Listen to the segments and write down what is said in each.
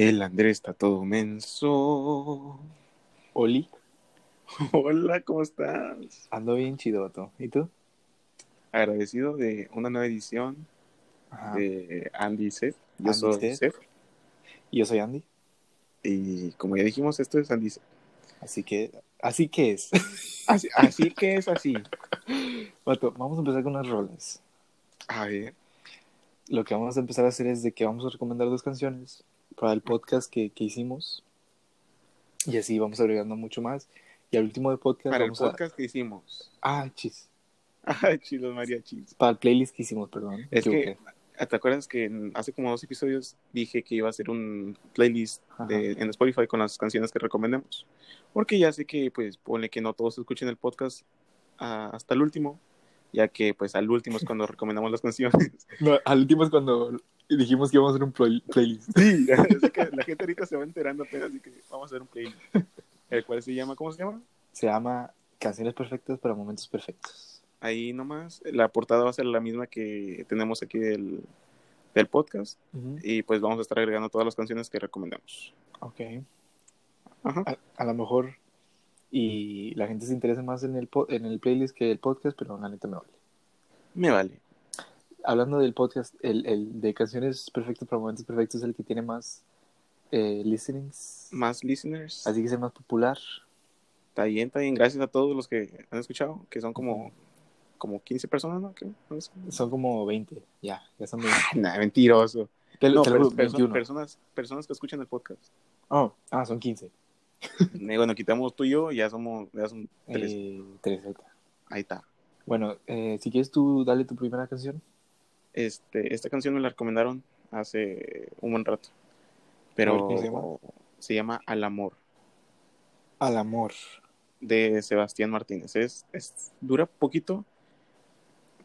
El Andrés está todo menso. Oli, Hola, ¿cómo estás? ando bien chidoto. ¿Y tú? Agradecido de una nueva edición Ajá. de Andy y Seth. Yo Andy soy Seth. Seth. Y yo soy Andy. Y como ya dijimos, esto es Andy Seth. Así que, así que es. Así, así que es así. Vato, vamos a empezar con unas rolas. A ver, Lo que vamos a empezar a hacer es de que vamos a recomendar dos canciones para el podcast que, que hicimos. Y así vamos agregando mucho más. Y al último del podcast para el podcast que hicimos. Ah, chis. Ay, chilos mariachis. Para el playlist que hicimos, perdón. Es que, equivoqué. ¿te acuerdas que hace como dos episodios dije que iba a hacer un playlist de, en Spotify con las canciones que recomendemos? Porque ya sé que, pues, pone que no todos escuchen el podcast ah, hasta el último, ya que, pues, al último es cuando recomendamos las canciones. No, al último es cuando dijimos que íbamos a hacer un play- playlist. Sí, así que la gente ahorita se va enterando apenas y que vamos a hacer un playlist. El cual se llama, ¿cómo se llama? Se llama Canciones Perfectas para Momentos Perfectos. Ahí nomás, la portada va a ser la misma que tenemos aquí del, del podcast y pues vamos a estar agregando todas las canciones que recomendamos. Ok. Ajá. A, a lo mejor y la gente se interesa más en el, en el playlist que el podcast, pero la neta me vale. Me vale. Hablando del podcast, el, el de Canciones Perfectas para Momentos Perfectos es el que tiene más eh, listenings, Más listeners. así que es el más popular. Está bien, está bien. Gracias a todos los que han escuchado, que son como, como 15 personas, ¿no? Son como 20, ya, ya son 20. Nah, mentiroso. Te- No, te lo pero juro, perso- 21. personas, personas que escuchan el podcast. Oh, ah, son 15. Eh, bueno, quitamos tú y yo, ya somos, ya son tres. Eh, tres, ahí está. Ahí está. Bueno, eh, si quieres tú, dale tu primera canción. Este, esta canción me la recomendaron hace un buen rato. Pero ¿cómo se llama? se llama Al Amor, Al amor. de Sebastián Martínez. Es, es, dura poquito,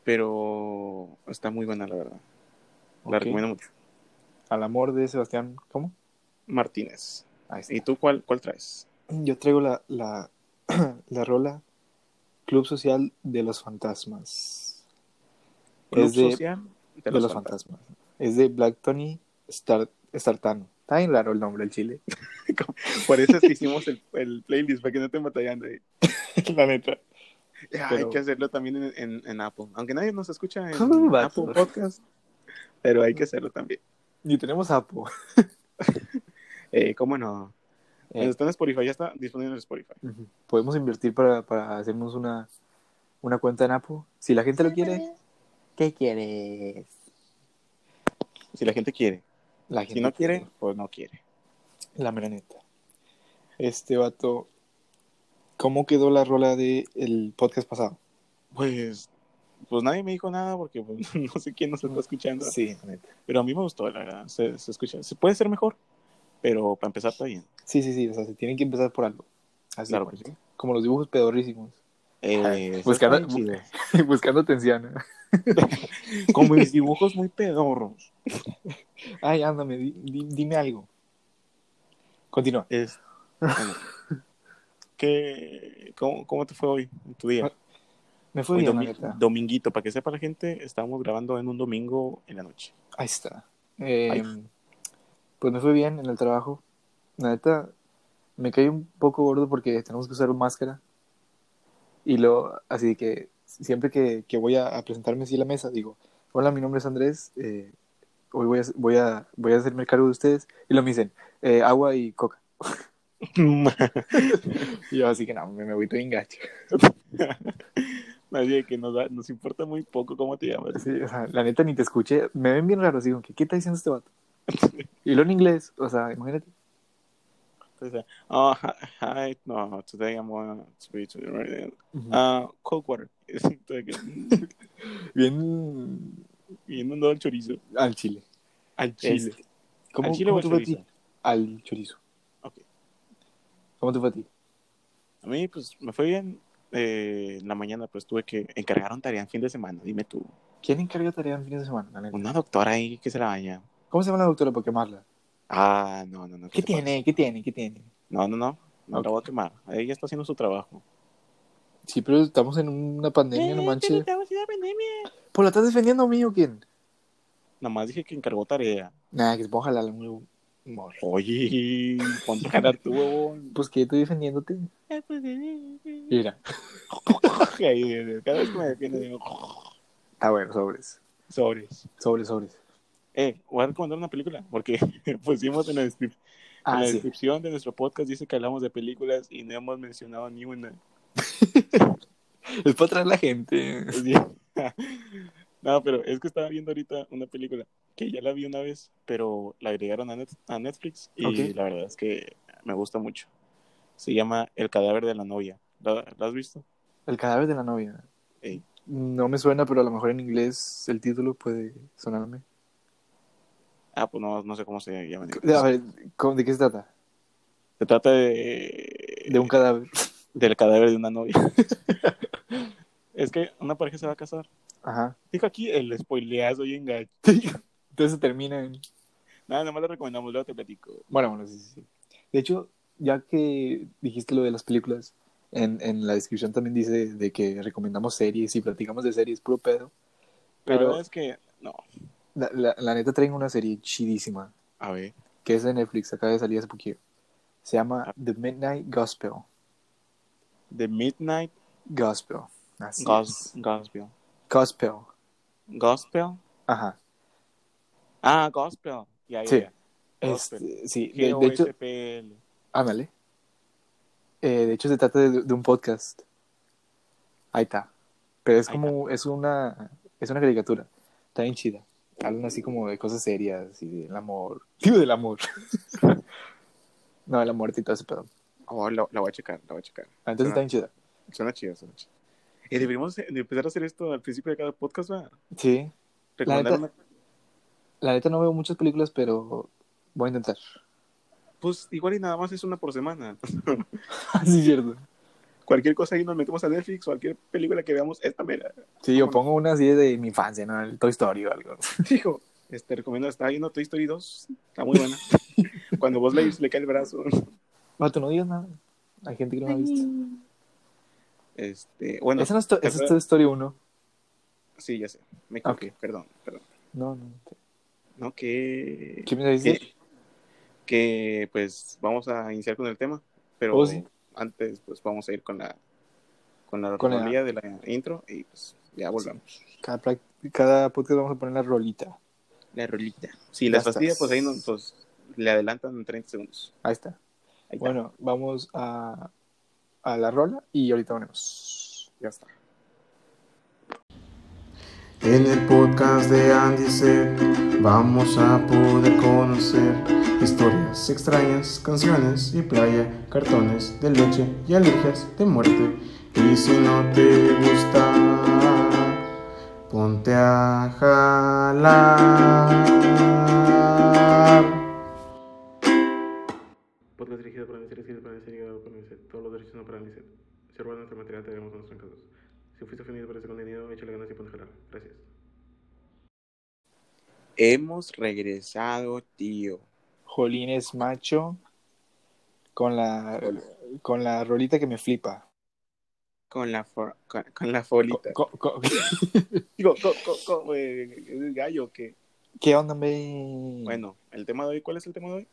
pero está muy buena, la verdad. La recomiendo mucho. Al amor de Sebastián, ¿cómo? Martínez. Ahí está. ¿Y tú cuál, cuál traes? Yo traigo la, la, la rola Club Social de los Fantasmas. Club es de, Social de los, fantasmas. Es de Black Tony Star, Startano. Está bien raro el nombre del chile. Por eso es que hicimos el, el playlist, para que no estén batallando ahí. la neta. Ya, Pero- Hay que hacerlo también en, en, en Apple. Aunque nadie nos escucha en. Apple Podcast, pero hay que hacerlo también. Ni tenemos Apo. Eh, ¿Cómo no? Eh, Cuando está en Spotify, ya está disponible en Spotify. Podemos invertir para, para hacernos una, una cuenta en Apo. Si la gente lo quiere. ¿Qué quieres? Si la gente quiere. La gente Si no quiere, pues no quiere. La mera neta. Este vato. ¿Cómo quedó la rola del el podcast pasado? Pues, pues nadie me dijo nada porque pues, no sé quién nos está escuchando. Sí, la neta. Pero a mí me gustó, la verdad. Se, se escucha. Se puede ser mejor, pero para empezar está bien. Sí, sí, sí. O sea, se tienen que empezar por algo. Así Claro pues. sí. Como los dibujos pedorrísimos. Eh, Buscando, buscando atención. Como mis dibujos muy pedorros. Ay, ándame, di- di- dime algo. Continúa. Es, bueno, ¿qué, cómo, ¿Cómo te fue hoy, en tu día? Me fue Hoy bien, domi- dominguito, para que sepa la gente, estábamos grabando en un domingo en la noche. Ahí está. Eh, Ay. Pues me fue bien en el trabajo. La neta, me caí un poco gordo porque tenemos que usar máscara. Y lo, así que siempre que, que voy a, a presentarme así a la mesa, digo, hola, mi nombre es Andrés, eh, hoy voy a, voy, a, voy a hacerme cargo de ustedes. Y lo me dicen, eh, agua y coca. Y yo así que no, me, me voy todo engacho. Así que nos, da- nos importa muy poco cómo te llamas. Sí, o sea, la neta ni te escuché. Me ven bien raro, digo, ¿qué, ¿qué está diciendo este vato? Y lo en inglés, o sea, imagínate. Entonces, oh, hi, no, today I'm going to be to radio. Ah, cold water. Bien Viendo todo el chorizo. al chile. Al chile. Este, ¿Cómo, ¿Al chile cómo o al te fue a ti? Al chorizo. Ok. ¿Cómo te fue a ti? A mí, pues, me fue bien. Eh, en la mañana, pues, tuve que... Encargaron tarea en fin de semana, dime tú. ¿Quién encarga tarea en fin de semana? Una doctora ahí que se la baña. ¿Cómo se llama la doctora para quemarla? Ah, no, no, no. ¿Qué te tiene? ¿Qué tiene? ¿Qué tiene? No, no, no. No Ok. la voy a quemar. Ella está haciendo su trabajo. Sí, pero estamos en una pandemia, no Eh, manches. pero estamos en una pandemia. ¿Pues la estás defendiendo a mí o quién? Nomás dije que encargó tarea. Nah, que se ponga jalar un huevo. Mor. Oye, ponte a jalar tú, huevón. Pues que estoy defendiéndote. Mira. Ahí, Cada vez que me defiendo digo, Ah, bueno, sobres. sobres. Sobres, sobres. Eh, voy a recomendar una película, porque pusimos en la, descrip- en Ah, la sí. descripción de nuestro podcast, dice que hablamos de películas y no hemos mencionado ni una. Es para traer la gente. No, pero es que estaba viendo ahorita una película que ya la vi una vez, pero la agregaron a, Net- a Netflix y la verdad es que me gusta mucho. Se llama El cadáver de la novia. ¿La, la has visto? El cadáver de la novia. No me suena, pero a lo mejor en inglés el título puede sonarme. Ah, pues no, no sé cómo se llama. A ver, ¿cómo- ¿de qué se trata? Se trata de... De un cadáver. del cadáver de una novia. es que una pareja se va a casar. Ajá. Dijo aquí el spoileazo y engaño. Entonces termina en... Nada, nada más lo recomendamos, luego te platico. Bueno, bueno, sí, sí, sí. De hecho, ya que dijiste lo de las películas, en, en la descripción también dice de que recomendamos series y platicamos de series, puro pedo. Pero la verdad es que, no, la, la, la neta traen una serie chidísima, a ver. que es de Netflix, acaba de salir hace poquito. Se llama The Midnight Gospel. The Midnight Gospel. Así Gos- es. Gospel. Gospel. Gospel. Ajá. Ah, Gospel. Ya, ya, Sí. ya. Este, sí, de, de hecho, ándale. Eh, de hecho, se trata de, de un podcast. Ahí está. Pero es Ahí como, es una, es una caricatura. Está bien chida. Hablan así como de cosas serias y del amor. Digo del amor. no, de la muerte y todo ese pedo. Oh, la, la voy a checar, la voy a checar. Ah, Entonces está bien chida. Suena chido, suena chido. Y deberíamos de empezar a hacer esto al principio de cada podcast, ¿verdad? Sí. Recomendar neta- una- La neta no veo muchas películas, pero voy a intentar. Pues igual y nada más es una por semana. sí, es cierto. Cualquier cosa ahí nos metemos a Netflix, cualquier película que veamos, esta mera. Sí, yo pongo una así de mi infancia, ¿no? El Toy Story o algo. Dijo, este, recomiendo, está viendo Toy Story 2, está muy buena. Cuando vos le, le cae el brazo. Vato, no digas nada. Hay gente que no la ha visto. Este, bueno, esa no es, to- ¿te esa es acuerdas? Toy Story 1. sí, ya sé. Me equivoqué, perdón, perdón. No, no. No, que... ¿Qué me que, que, pues vamos a iniciar con el tema, pero Oh, sí. Antes pues vamos a ir con la con la Con la- de la intro y pues ya volvamos. Cada, cada podcast vamos a poner la rolita. La rolita. Si les fastidia, estás. pues ahí no, pues, le adelantan en 30 segundos. Ahí está. Ahí está. Bueno, vamos a, a la rola y ahorita ponemos. ya está. En el podcast de Andy Set vamos a poder conocer historias extrañas, canciones y playa, cartones de leche y alergias de muerte. Y si no te gusta, ponte a jalar. Podcast dirigido para Aniset, escrito para y grabado por Aniset. Todos los derechos son para Aniset. Si robas nuestro material, te debemos a nuestros. Si fuiste ofendido por este contenido, échale ganas y ponte a jalar. Gracias. Hemos regresado, tío. Jolines Macho con la, con la rolita que me flipa. Con la, for- con, con la folita. Co- co- Digo, co, co, co, eh, ¿es gallo que ¿Qué onda, me? Bueno, el tema de hoy, ¿cuál es el tema de hoy?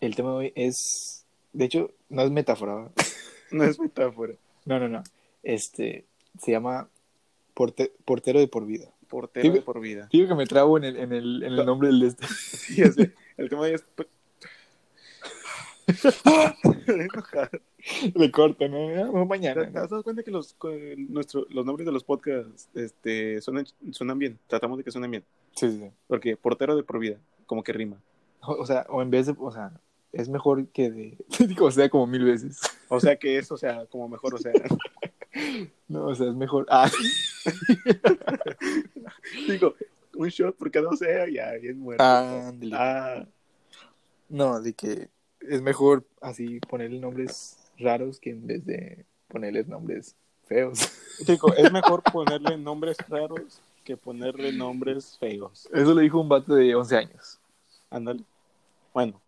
El tema de hoy es. De hecho, no es metáfora. No es metáfora. No, no, no. Este. Se llama porte- Portero de por vida. Portero de por vida. Digo que me trabo en el, en el, en el nombre del de este. Sí, sé. El tema de es. Enojado. Le corto, ¿no? Vamos ¿Te mañana. te has dado cuenta que los, nuestro, los nombres de los podcasts este, suenan, suenan bien? Tratamos de que suenen bien. Sí, sí, sí. Porque portero de por vida, como que rima. O, o sea, o en vez de. O sea, es mejor que de. Digo, o sea, como mil veces. O sea que es, o sea, como mejor, o sea. No, o sea, es mejor. Ah, digo, un shot por cada o sea, ya, bien muerto. ándale. Ah, No, de que es mejor así ponerle nombres raros que en vez de ponerles nombres feos. digo, es mejor ponerle nombres raros que ponerle nombres feos. Eso lo dijo un vato de 11 años. Ándale. Bueno,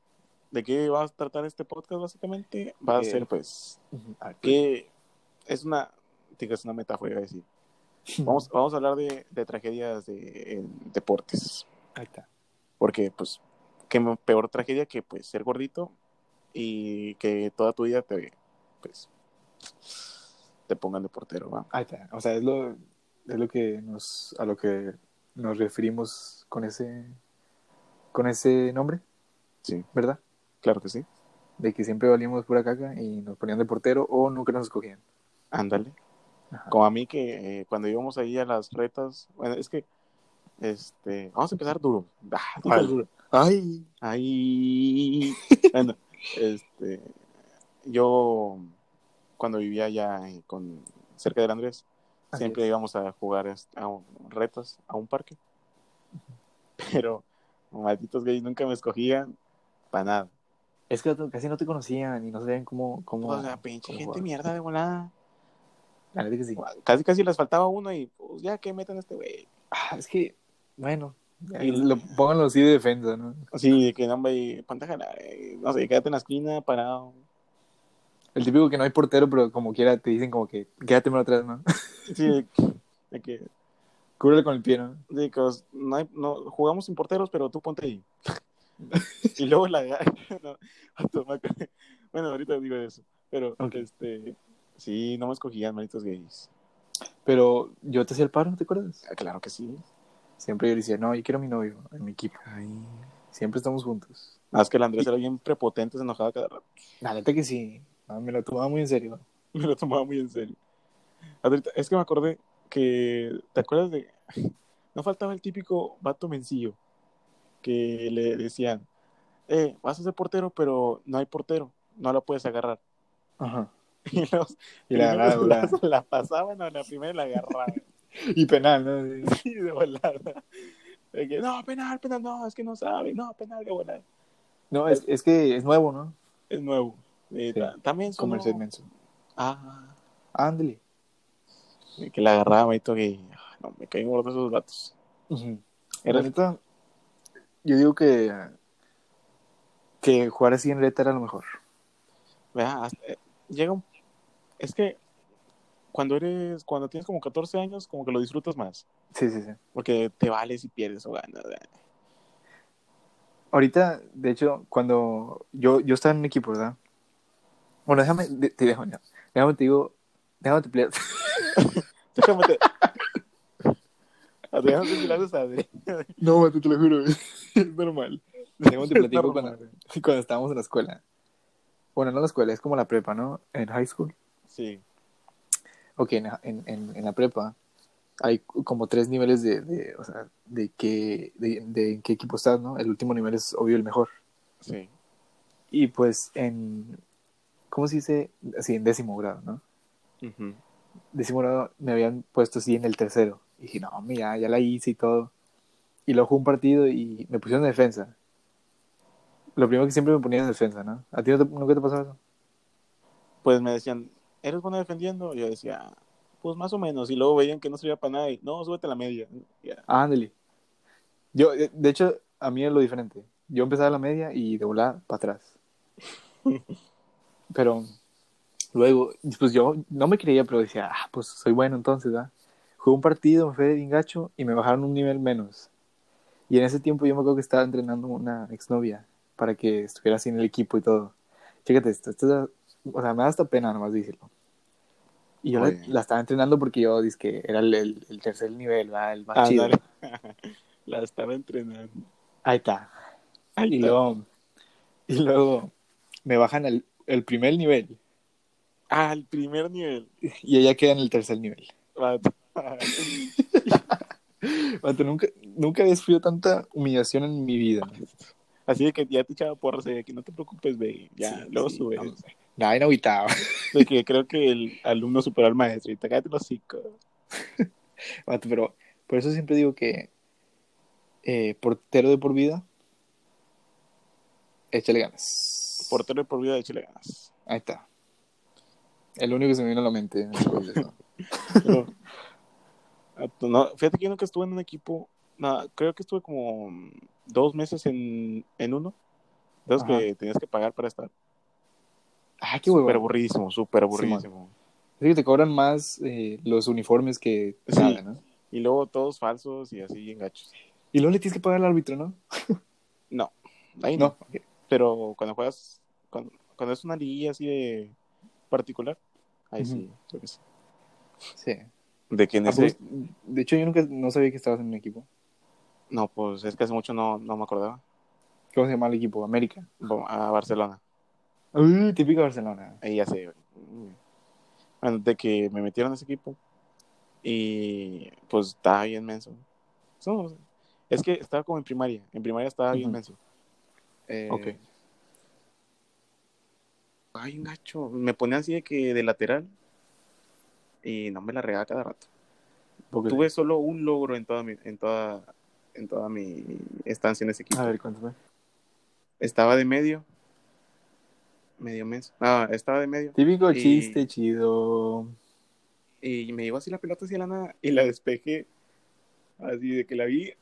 ¿de qué va a tratar este podcast básicamente? Va a Eh, ser, pues, que es una, digo, es una metáfora, iba a decir. Vamos, vamos a hablar de, de tragedias de, en deportes. Ahí está. Porque, pues, qué peor tragedia que pues ser gordito y que toda tu vida te, pues, te pongan de portero, ¿va? Ahí está. O sea, es lo, es lo que nos, a lo que nos referimos con ese, con ese nombre, Sí, ¿verdad? claro que sí. De que siempre valíamos pura caca y nos ponían de portero o nunca nos escogían. Ándale. Ajá. Como a mí que eh, cuando íbamos ahí a las retas, bueno, es que, este, vamos a empezar duro. Ah, duro. Ay. Ahí. bueno, este, yo cuando vivía allá eh, con, cerca del Andrés, Así siempre es. íbamos a jugar este, a un- retas a un parque. Pero malditos gays nunca me escogían para nada. Es que casi no te conocían y no sabían cómo, cómo, O sea, pinche gente jugar. mierda de volada. La neta que sí. Casi casi les faltaba uno y pues ya que metan a este güey. Ah, es que, bueno, ya, Y- lo, pónganlo así de defensa, ¿no? Sí, de que no, hombre, ponte a jalar, eh, no sé, quédate en la esquina parado. El típico que no hay portero, pero como quiera te dicen como que quédate más atrás, ¿no? Sí, de, de que, Cúbrele con el pie, ¿no? de que os- no, hay- no jugamos sin porteros, pero tú ponte ahí. y luego la no, bueno, ahorita digo eso, pero Ok. este sí, no me escogían malditos gays. Pero yo te hacía el paro, ¿te acuerdas? Ah, Claro que sí. Siempre yo le decía, no, yo quiero a mi novio en mi equipo. Siempre estamos juntos. Más que el Andrés era bien prepotente, se enojaba cada rato. La neta que sí. No, me lo tomaba muy en serio. Me lo tomaba muy en serio. Es que me acordé que, ¿te acuerdas de? No faltaba el típico vato mencillo que le decían, eh, vas a ser portero, pero no hay portero, no lo puedes agarrar. Ajá. Y, los Y la volada. la, la pasaban a la primera y la agarraban. Y penal, ¿no? Sí, de volada. De que, no, penal, penal, no, es que no sabe, no, penal de volada. No, es, es que es nuevo, ¿no? Es nuevo. Eh, Sí. También son. Comerse inmenso. Ah, Ándale. que la agarraba y todo, que, ah, no, me caen gordos esos vatos. La Era- neta, yo digo que que jugar así en reta era lo mejor. Vea, hasta- eh, llega un... Es que cuando eres, cuando tienes como 14 años, como que lo disfrutas más. Sí, sí, sí. Porque te vales y pierdes o ganas. Ahorita, de hecho, cuando yo, yo estaba en un equipo, ¿verdad? Bueno, déjame, te dejo, no. déjame te digo, déjame te platico. Déjame te... Déjame te No, te lo juro, es normal. Déjame te platico cuando, cuando estábamos en la escuela. Bueno, no en la escuela, es como la prepa, ¿no? En high school. Sí, Ok, en, en, en, en la prepa hay como tres niveles de, de o sea, de, qué, de, de en qué equipo estás, ¿no? El último nivel es obvio el mejor. sí. Y pues en, ¿cómo se dice? Así, en décimo grado, ¿no? Ujú. Décimo grado me habían puesto así en el tercero. Y dije, no, mira, ya la hice y todo. Y luego jugué un partido y me pusieron en defensa. Lo primero que siempre me ponían en defensa, ¿no? ¿A ti no te, nunca te pasó eso? Pues me decían, ¿eres bueno defendiendo? Y yo decía, pues más o menos. Y luego veían que no servía para nada y, no, súbete a la media. Ah, ándale. Yo, eh, de hecho, a mí es lo diferente. Yo empezaba la media y de volar para atrás. Pero luego, pues yo no me creía, pero decía, ah, pues soy bueno entonces, ¿verdad? Jugué un partido, me fue bien gacho y me bajaron un nivel menos. Y en ese tiempo yo me acuerdo que estaba entrenando una exnovia para que estuviera así en el equipo y todo. Chécate esto, esto es- o sea, me da hasta pena nomás decirlo. Y yo la, la estaba entrenando porque yo dije que era el, el- el tercer nivel, ¿verdad? El más chido. Ándale. La estaba entrenando. Ahí está. Ahí Y está. luego, y luego me bajan el, el primer nivel Ah, el primer nivel. y ella queda en el tercer nivel. Vato. Vato, nunca, nunca había sufrido tanta humillación en mi vida. Así de que ya te echaba porras de que no te preocupes, ve, ya, Sí, luego sí, subes. no, no. De que creo que el alumno superó al maestro y te cállate los. Vato, pero por eso siempre digo que eh, portero de por vida, échale ganas. Portero de por vida de Chile ganas. Ahí está. El único que se me vino a la mente. Pero, no, fíjate que yo nunca estuve en un equipo, nada, creo que estuve como dos meses en, en uno. Ajá. que tenías que pagar para estar. Ah, qué huevo. Súper aburridísimo, súper aburridísimo. Es que te cobran más eh, los uniformes que Sí. nada, ¿no? y luego todos falsos y así bien gachos. Y luego le tienes que pagar al árbitro, ¿no? No, Ahí No, no. Pero cuando juegas, cuando, cuando es una liguilla así de particular, ahí sí, creo que sí. sí. De que en ¿A poco- ese, De hecho, yo nunca no sabía que estabas en un equipo. No, pues es que hace mucho no, no me acordaba. ¿Cómo se llama el equipo? América. A Barcelona. Uy, típico Barcelona. Ahí ya sé. Bueno, de que me metieron a ese equipo y pues estaba bien menso. Es que estaba como en primaria. En primaria estaba bien Ujú. menso. Eh, Ok. Ay, un gacho. Me ponían así de que de lateral y no me la regaba cada rato. Porque- Tuve solo un logro en toda mi, en toda, en toda mi estancia en ese equipo. A ver, cuéntame. Estaba de medio. Medio menso. Ah, estaba de medio. Típico Y- chiste chido. Y me llegó así la pelota hacia la nada y la despejé. Así de que la vi.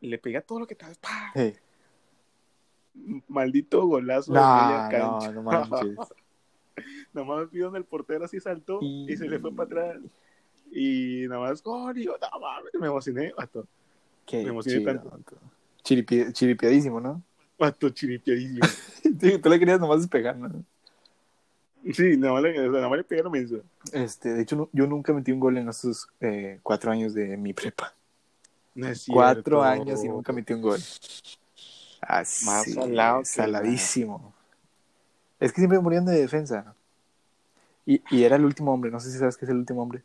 Le pegué a todo lo que estaba. Hey. Maldito golazo de No, media no, cancha. no manches. Nomás vi donde el portero así saltó y... Y- se le fue para atrás. Y nada más, gol, y yo, no mames, me emocioné, vato, Qué Me emocioné chido, tanto. vato. Chiripi- chiripiadísimo, ¿no? vato chiripiadísimo. Sí, Tú le querías nomás despegar, ¿no? sí, nada más le, nada más le pegué lo mismo. Este, de hecho, no- yo nunca metí un gol en esos eh, cuatro años de mi prepa. No es Cuatro cierto. años y nunca metí un gol. Así, Más salado que saladísimo. Es que siempre me morían de defensa. Y, y era el último hombre, no sé si sabes qué es el último hombre.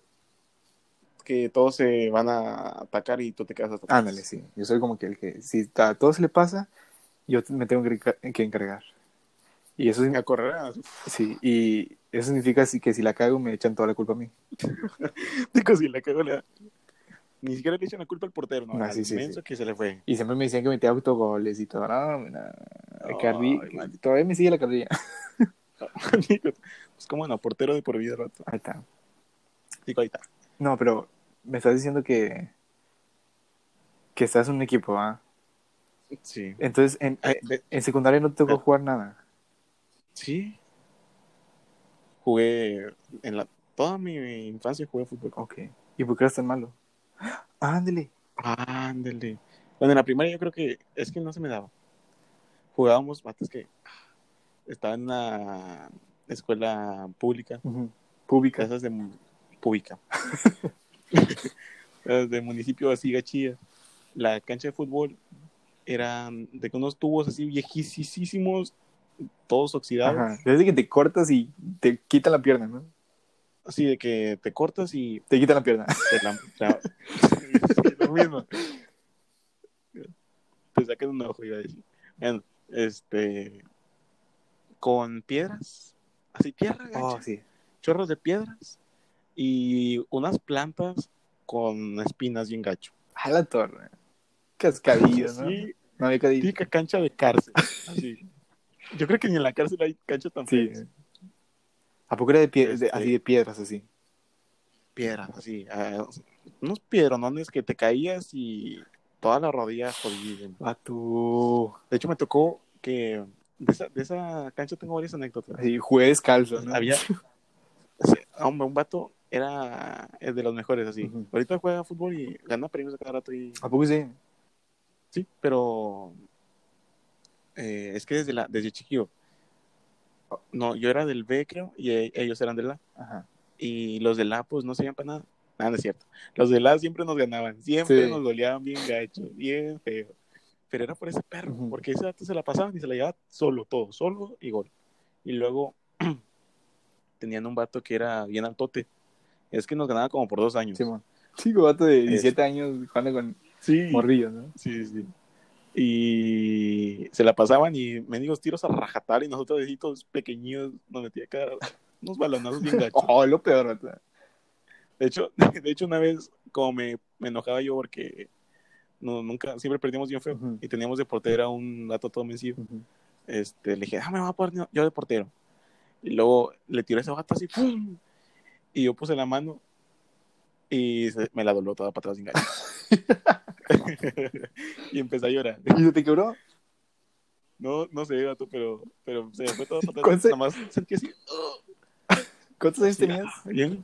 Que todos se van a atacar y tú te quedas atrás. Ándale, sí. Yo soy como que el que, si a todo se le pasa, yo me tengo que, encargar. Y eso, A correr. ah, sí, y eso significa que si la cago me echan toda la culpa a mí. Digo, si la cago, la- Ni siquiera le echan la culpa al portero, ¿no? Ah, Al sí, sí, sí. que se le fue. Y siempre me decían que metía autogoles y todo. No, carri- todavía me sigue la carrilla. Pues cómo no, portero de por vida, rato. Ahí está. Digo, ahí está. No, pero me estás diciendo que que estás en un equipo, ¿ah? Sí. Entonces, en, Ay, ve- en secundaria no te tocó Ah. jugar nada. Sí. Jugué en la toda mi infancia jugué fútbol. Ok. ¿Y por qué eras tan malo? Ándale. Ándale. Bueno, en la primaria yo creo que es que no se me daba. Jugábamos, mates que estaba en una escuela pública. Pública. casas de pública. De municipio así gachilla. La cancha de fútbol eran de unos tubos así viejísimos, todos oxidados. Ajá. Desde que te cortas y te quitan la pierna, ¿no? Así de que te cortas y Te quitan la pierna. la, la- lo mismo. Te sacan un ojo, iba a decir. Bueno, este. Con piedras. Así, tierra, gacha, Oh, sí. chorros de piedras. Y unas plantas con espinas bien gacho. A la torre. Cascadillo, ¿no? Sí, No había típica cancha de cárcel. Así. Yo creo que ni en la cárcel hay cancha tan Sí. ¿A poco era de, pie- de- Este- así de piedras, así? Piedras, así. unos piedronones que te caías y toda la rodilla jodida. Vato. De hecho, me tocó que de esa, de esa cancha tengo varias anécdotas. Así, jugué descalzo, ¿no? Había sí, hombre, un vato era el de los mejores así. Ahorita juega fútbol y gana premios a cada rato y ¿A poco sí? sí, pero eh, es que desde la desde chiquillo no, yo era del B creo y e- ellos eran del A Ajá. y los del A pues no se para nada. Nada, no es cierto. Los del A siempre nos ganaban, siempre Sí. nos goleaban bien gacho, bien feo. Pero era por ese perro, porque ese vato se la pasaban y se la llevaba solo, todo, solo y gol. Y luego tenían un vato que era bien altote. Es que nos ganaba como por dos años. Simón. Chico, vato de 17 años jugando con Sí, morrillos, ¿no? sí, sí. Y se la pasaban y mendigos tiros a rajatar y nosotros deditos pequeños nos metía cada unos balonazos bien gachos. Oh, lo peor. De hecho, de hecho una vez como me, me enojaba yo porque no, nunca, siempre perdíamos bien feo Ujú. y teníamos de portero a un gato todo vencido. Ujú. Este, le dije, ah, me voy a poner yo de portero. Y luego le tiré ese gato así, ¡pum! Y yo puse la mano y se- me la dobló toda para atrás sin gacho. y empecé a llorar. ¿Y se te quebró? No, no sé, gato, pero, pero se me fue todo para ¿Cuál atrás. Nada más sentí así. ¿Cuántos años Sí, tenías? bien.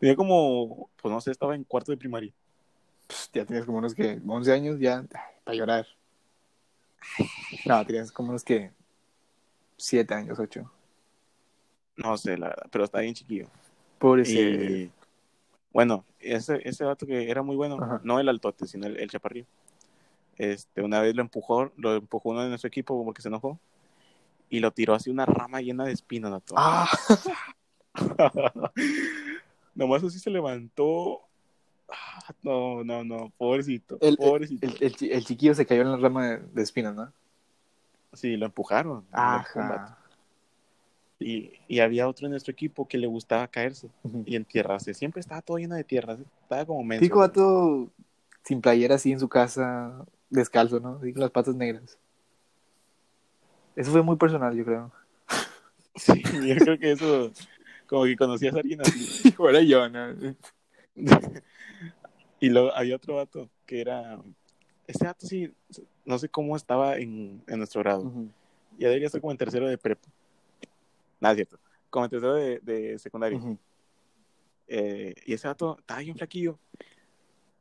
Tenía como, pues no sé, estaba en cuarto de primaria. Pues, ya tenías como unos que 11 años ya para llorar. No, tenías como unos que siete años, ocho. No sé, la verdad, pero está bien chiquillo. Pobrecito. Y bueno, ese, ese vato que era muy bueno, Ajá. no el altote, sino el, el chaparrillo. Este, una vez lo empujó, lo empujó uno de nuestro equipo porque se enojó y lo tiró así una rama llena de espinas. vato. Ah, Nomás así se levantó. Ah, No, no, no, pobrecito, el, pobrecito. el, el chi- el chiquillo se cayó en la rama de, de espinas, ¿no? Sí, lo empujaron. Ajá. Y, y había otro en nuestro equipo que le gustaba caerse y entierrarse. Siempre estaba todo lleno de tierras. Estaba como menso. Típico vato sin playera así en su casa, descalzo, ¿no? Así con las patas negras. Eso fue muy personal, yo creo. Sí, yo creo que eso, como que conocías a alguien así. Ahora yo, ¿no? y luego había otro vato que era. Ese vato sí, no sé cómo estaba en, en nuestro grado. Ya debería estar como en tercero de prepa. Nada, es cierto. Como tercero de, de secundaria. Ujú. Eh, y ese vato estaba bien flaquillo.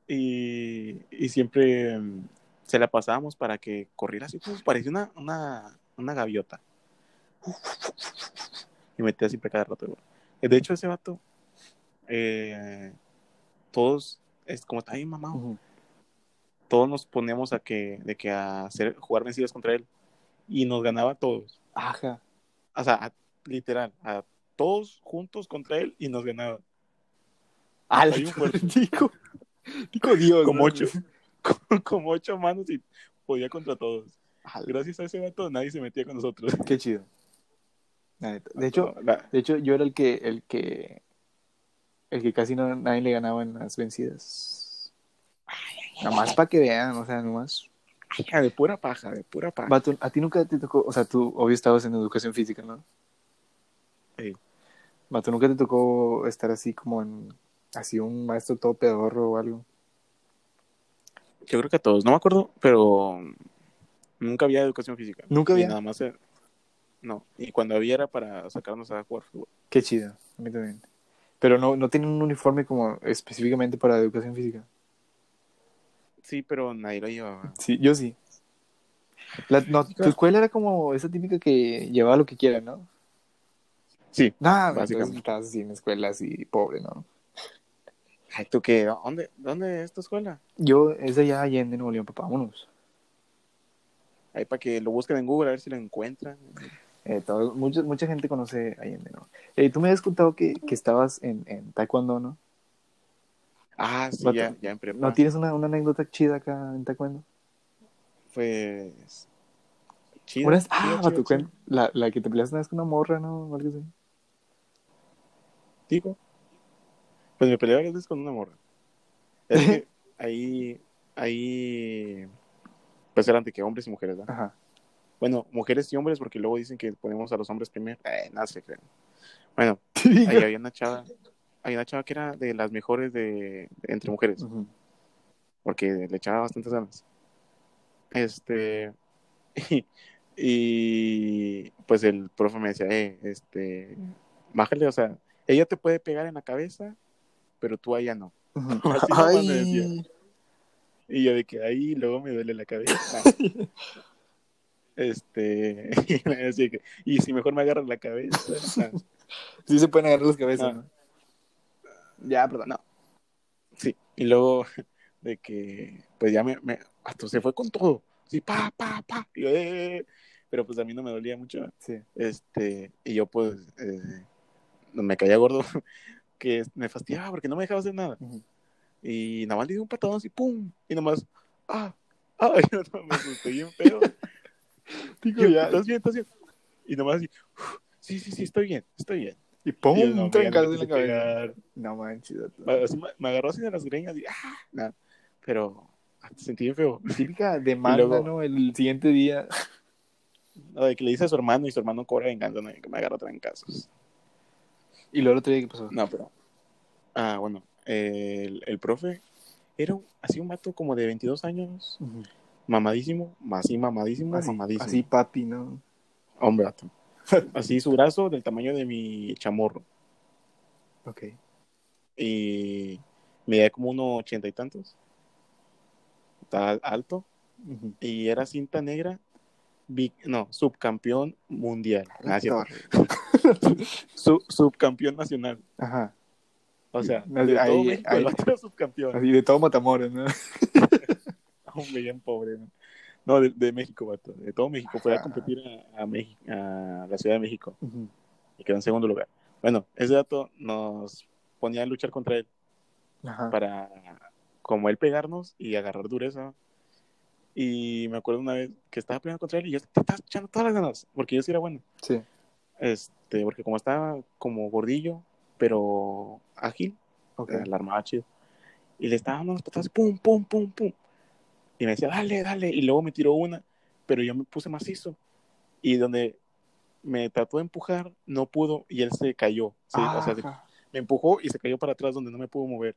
Y, y siempre mm, se la pasábamos para que corriera así, pues parecía una, una, una gaviota. Y metía siempre cada rato. De hecho, ese vato, eh, todos, es como está bien mamado, Ujú. todos nos poníamos a que, de que a hacer, jugar vencidas contra él. Y nos ganaba a todos. Ajá. O sea, a- literal, a todos juntos contra él y nos ganaba. Fuerte. Tico. Tico Dios. Como ¿no? ocho. como ocho manos y podía contra todos. Gracias a ese vato nadie se metía con nosotros. Qué chido. De hecho, de hecho, yo era el que, el que, el que casi no, nadie le ganaba en las vencidas. Nomás para que vean, o sea, nomás. de pura paja, de pura paja. Vato, a ti nunca te tocó, o sea, tú obvio estabas en educación física, ¿no? Sí. Vato, nunca te tocó estar así como en, así un maestro todo pedorro o algo. Yo creo que a todos, no me acuerdo, pero nunca había educación física. Nunca Y había. nada más. eh, No, y cuando había era para sacarnos a jugar fútbol. Qué chido, a mí también. Pero no, no tienen un uniforme como específicamente para educación física. Sí, pero nadie lo llevaba. Sí, yo sí. La, no, tu escuela era como esa típica que llevaba lo que quiera, ¿no? Sí, Nada, básicamente. entonces estabas así en escuela así pobre, ¿no? Ay, ¿tú qué? ¿Dónde, dónde es tu escuela? Yo, es de allá Allende, Nuevo León, papá, vámonos. Ahí para que lo busquen en Google a ver si lo encuentran. Eh, todo- mucha, mucha gente conoce Allende, ¿no? Eh, tú me habías contado que, que estabas en, en Taekwondo, ¿no? Ah, sí, ya, ya en prepa. ¿No tienes una, una anécdota chida acá en Taekwondo? Pues. Chido, ah, chido. cuen- la, la que te peleaste una vez con una morra, ¿no? O algo así. Pues me peleé varias veces con una morra. Es que ahí. Ahí. Pues eran de que hombres y mujeres, ¿verdad? Ajá. Bueno, mujeres y hombres, porque luego dicen que ponemos a los hombres primero. Eh, nada se creen. Bueno, ahí había una chava. Había una chava que era de las mejores de, de entre mujeres. Porque le echaba bastantes ganas. Este, y, y, pues el profe me decía, eh, este, bájale, o sea, ella te puede pegar en la cabeza, pero tú a ella no. Así me decía. Y yo de que ahí luego me duele la cabeza. Este, y que, si mejor me agarras la cabeza. Sí se pueden agarrar las cabezas, Ah. ¿no? Ya, perdón. No. Sí, y luego de que, pues ya me, me hasta se fue con todo. Sí, pa, pa, pa. Y yo, eh, pero pues a mí no me dolía mucho. Sí. Este, y yo pues eh, me caía gordo, que me fastidiaba porque no me dejaba hacer nada. Ujú. Y nada más le di un patadón así, pum, y nomás, ah, ah, yo no, me asusté bien feo. Digo, ya. ¿Estás bien? ¿Estás bien? Y nomás así, "Uf, sí, sí, sí, estoy bien, estoy bien. Y pum, Y no, un trancazo en la cabeza. No manches. Me- así me, me agarró así de las greñas y, ah, nada. Pero sentí bien feo. Típica demanda, luego- ¿no? El siguiente día. No, de que le dice a su hermano y su hermano cobra venganza, no, que me agarró trancazos. Y luego el otro día, ¿qué pasó? No, pero. Ah, bueno. el, el profe era un- así un vato como de 22 años, Ujú. mamadísimo, así mamadísimo, Así, mamadísimo. así papi, ¿no? Hombre, vato. Así su brazo del tamaño de mi chamorro. Ok. Y medía como uno ochenta y tantos. Está alto. Y era cinta negra no, subcampeón mundial. Ah, sí, Torre. Sub- subcampeón nacional. Ajá. O sea, Ahí- de todo ahí- México, ahí- el vato era subcampeón. Así de todo Matamoros, ¿no? Hombre, bien pobre, ¿no? No, de, de México. De todo México. Fue a competir a, a, México, a la Ciudad de México y quedó en segundo lugar. Bueno, ese dato nos ponía a luchar contra él Ajá. para, como él, pegarnos y agarrar dureza. Y me acuerdo una vez que estaba peleando contra él y yo te estaba echando todas las ganas, porque yo sí era bueno. Sí. Este, porque como estaba como gordillo, pero ágil, Ok. la armaba chido. Y le estaba dando unas patadas, pum, pum, pum, pum. Y me decía, dale, dale. Y luego me tiró una, pero yo me puse macizo. Y donde me trató de empujar, no pudo y él se cayó. Sí, o sea, se- me empujó y se cayó para atrás donde no me pudo mover.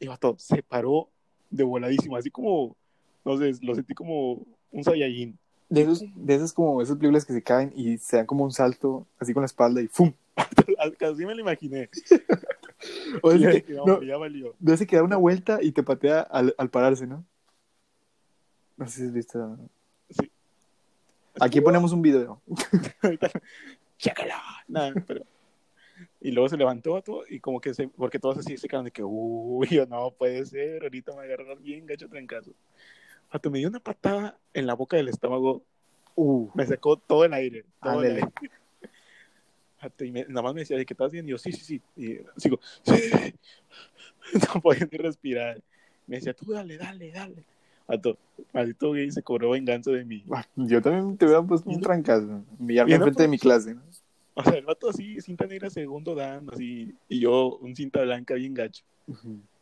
Y todo, se paró de voladísimo, así como, no sé, lo sentí como un Saiyajin. De esos, de esas como esas películas que se caen y se dan como un salto así con la espalda y ¡fum! Así me lo imaginé. O que, no, no, ya valió. de ese que da una vuelta y te patea al, al pararse, ¿no? No sé si has visto. Sí. Aquí ponemos un video. Nada, pero. Y luego se levantó a todo y como que se, porque todos así se quedaron de que, uy, yo no puede ser, ahorita me agarraron bien gacho trancazo. Me dio una patada en la boca del estómago, Uh, me sacó todo el aire, todo el aire. Y me- nada más me decía, ¿de qué estás bien? Y yo, sí, sí, sí. Y sigo, sí. No podía ni respirar. Me decía, tú dale, dale, dale. Vato, maldito gay se cobró venganza de mí. yo también te hubiera puesto un trancazo. Millarme Viendo enfrente de mi clase, ¿no? O sea, el vato así, cinta negra segundo dan, así, y yo un cinta blanca bien gacho.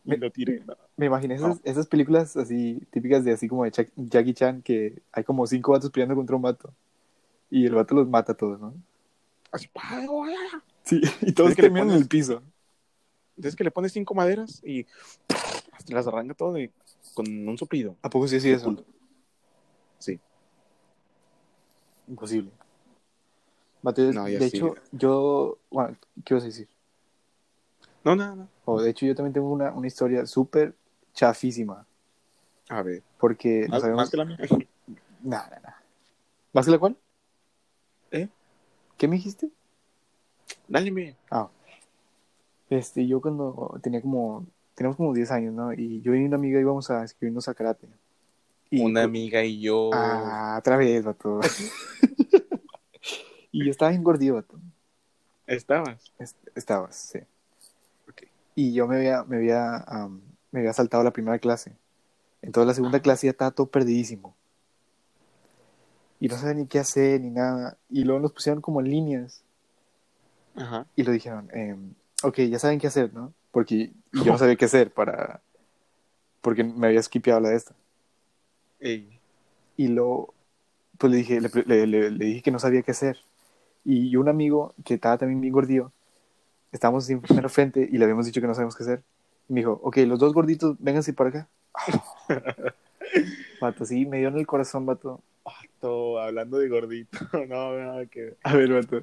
Me- lo tiré. no. Me imaginé esas, esas películas así típicas de así como de Jackie Chan que hay como cinco vatos peleando contra un vato y el vato los mata a todos, ¿no? Así. Sí, y todos Es que le terminan en pones- el piso. Entonces que le pones cinco maderas y las arranca todo con un soplido. ¿A poco sí así eso? Sí. Imposible. Mateo, No, de sí. hecho, yo, bueno, ¿qué vas a decir? No, nada, no. O de hecho, yo también tengo una, una historia súper chafísima, A ver, porque más, nos habíamos... más que la mía. Nah, nah, nah. ¿Más que la cual? ¿Eh? ¿Qué me dijiste? Dale, me. Ah. Este, yo cuando tenía como, teníamos como 10 años, ¿no? Y yo y una amiga íbamos a escribirnos a karate. Y Una amiga y yo. Ah, otra vez, vato. y yo estaba bien gordillo, vato. Estabas. Est- Estabas, sí. Y yo me había, me había, am, me había saltado la primera clase. Entonces la segunda clase ya estaba todo perdidísimo. Y no sabía ni qué hacer ni nada. Y luego nos pusieron como en líneas. Ajá. Y lo dijeron, em, ok, ya saben qué hacer, ¿no? Porque yo no sabía qué hacer para... Porque me había skipeado la de esta. Ey. Y luego, pues le dije, le, le- le- le dije que no sabía qué hacer. Y un amigo que estaba también bien gordillo, estábamos en primero frente y le habíamos dicho que no sabemos qué hacer. Y me dijo, ok, los dos gorditos, vénganse para acá. vato, sí, me dio en el corazón, vato. Todo hablando de gordito. No, nada que. A ver, vato.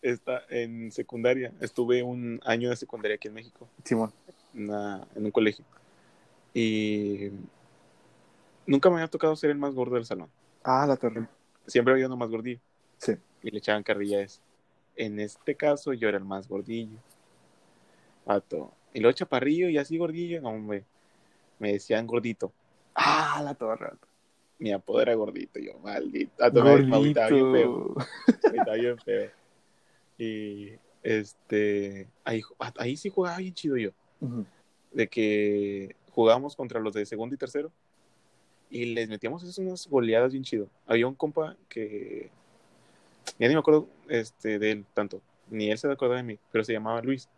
Está en secundaria. Estuve un año de secundaria aquí en México. Simón. una- en un colegio. Y nunca me había tocado ser el más gordo del salón. Ah, la torre. Siempre había uno más gordillo. Sí. Y le echaban carrilla a eso. En este caso, yo era el más gordillo. Pato. Y luego chaparrillo y así gordillo, no, hombre. Me decían gordito. Ah, la torre. Mi apodo era gordito. Yo, maldito. Me agüitaba bien feo. Gordito. me bien feo. Y este. Ahí, ahí sí jugaba bien chido yo. De que jugábamos contra los de segundo y tercero y les metíamos esas unas goleadas bien chido. Había un compa que ya ni me acuerdo este, de él tanto, ni él se acordaba de mí, pero se llamaba Luis.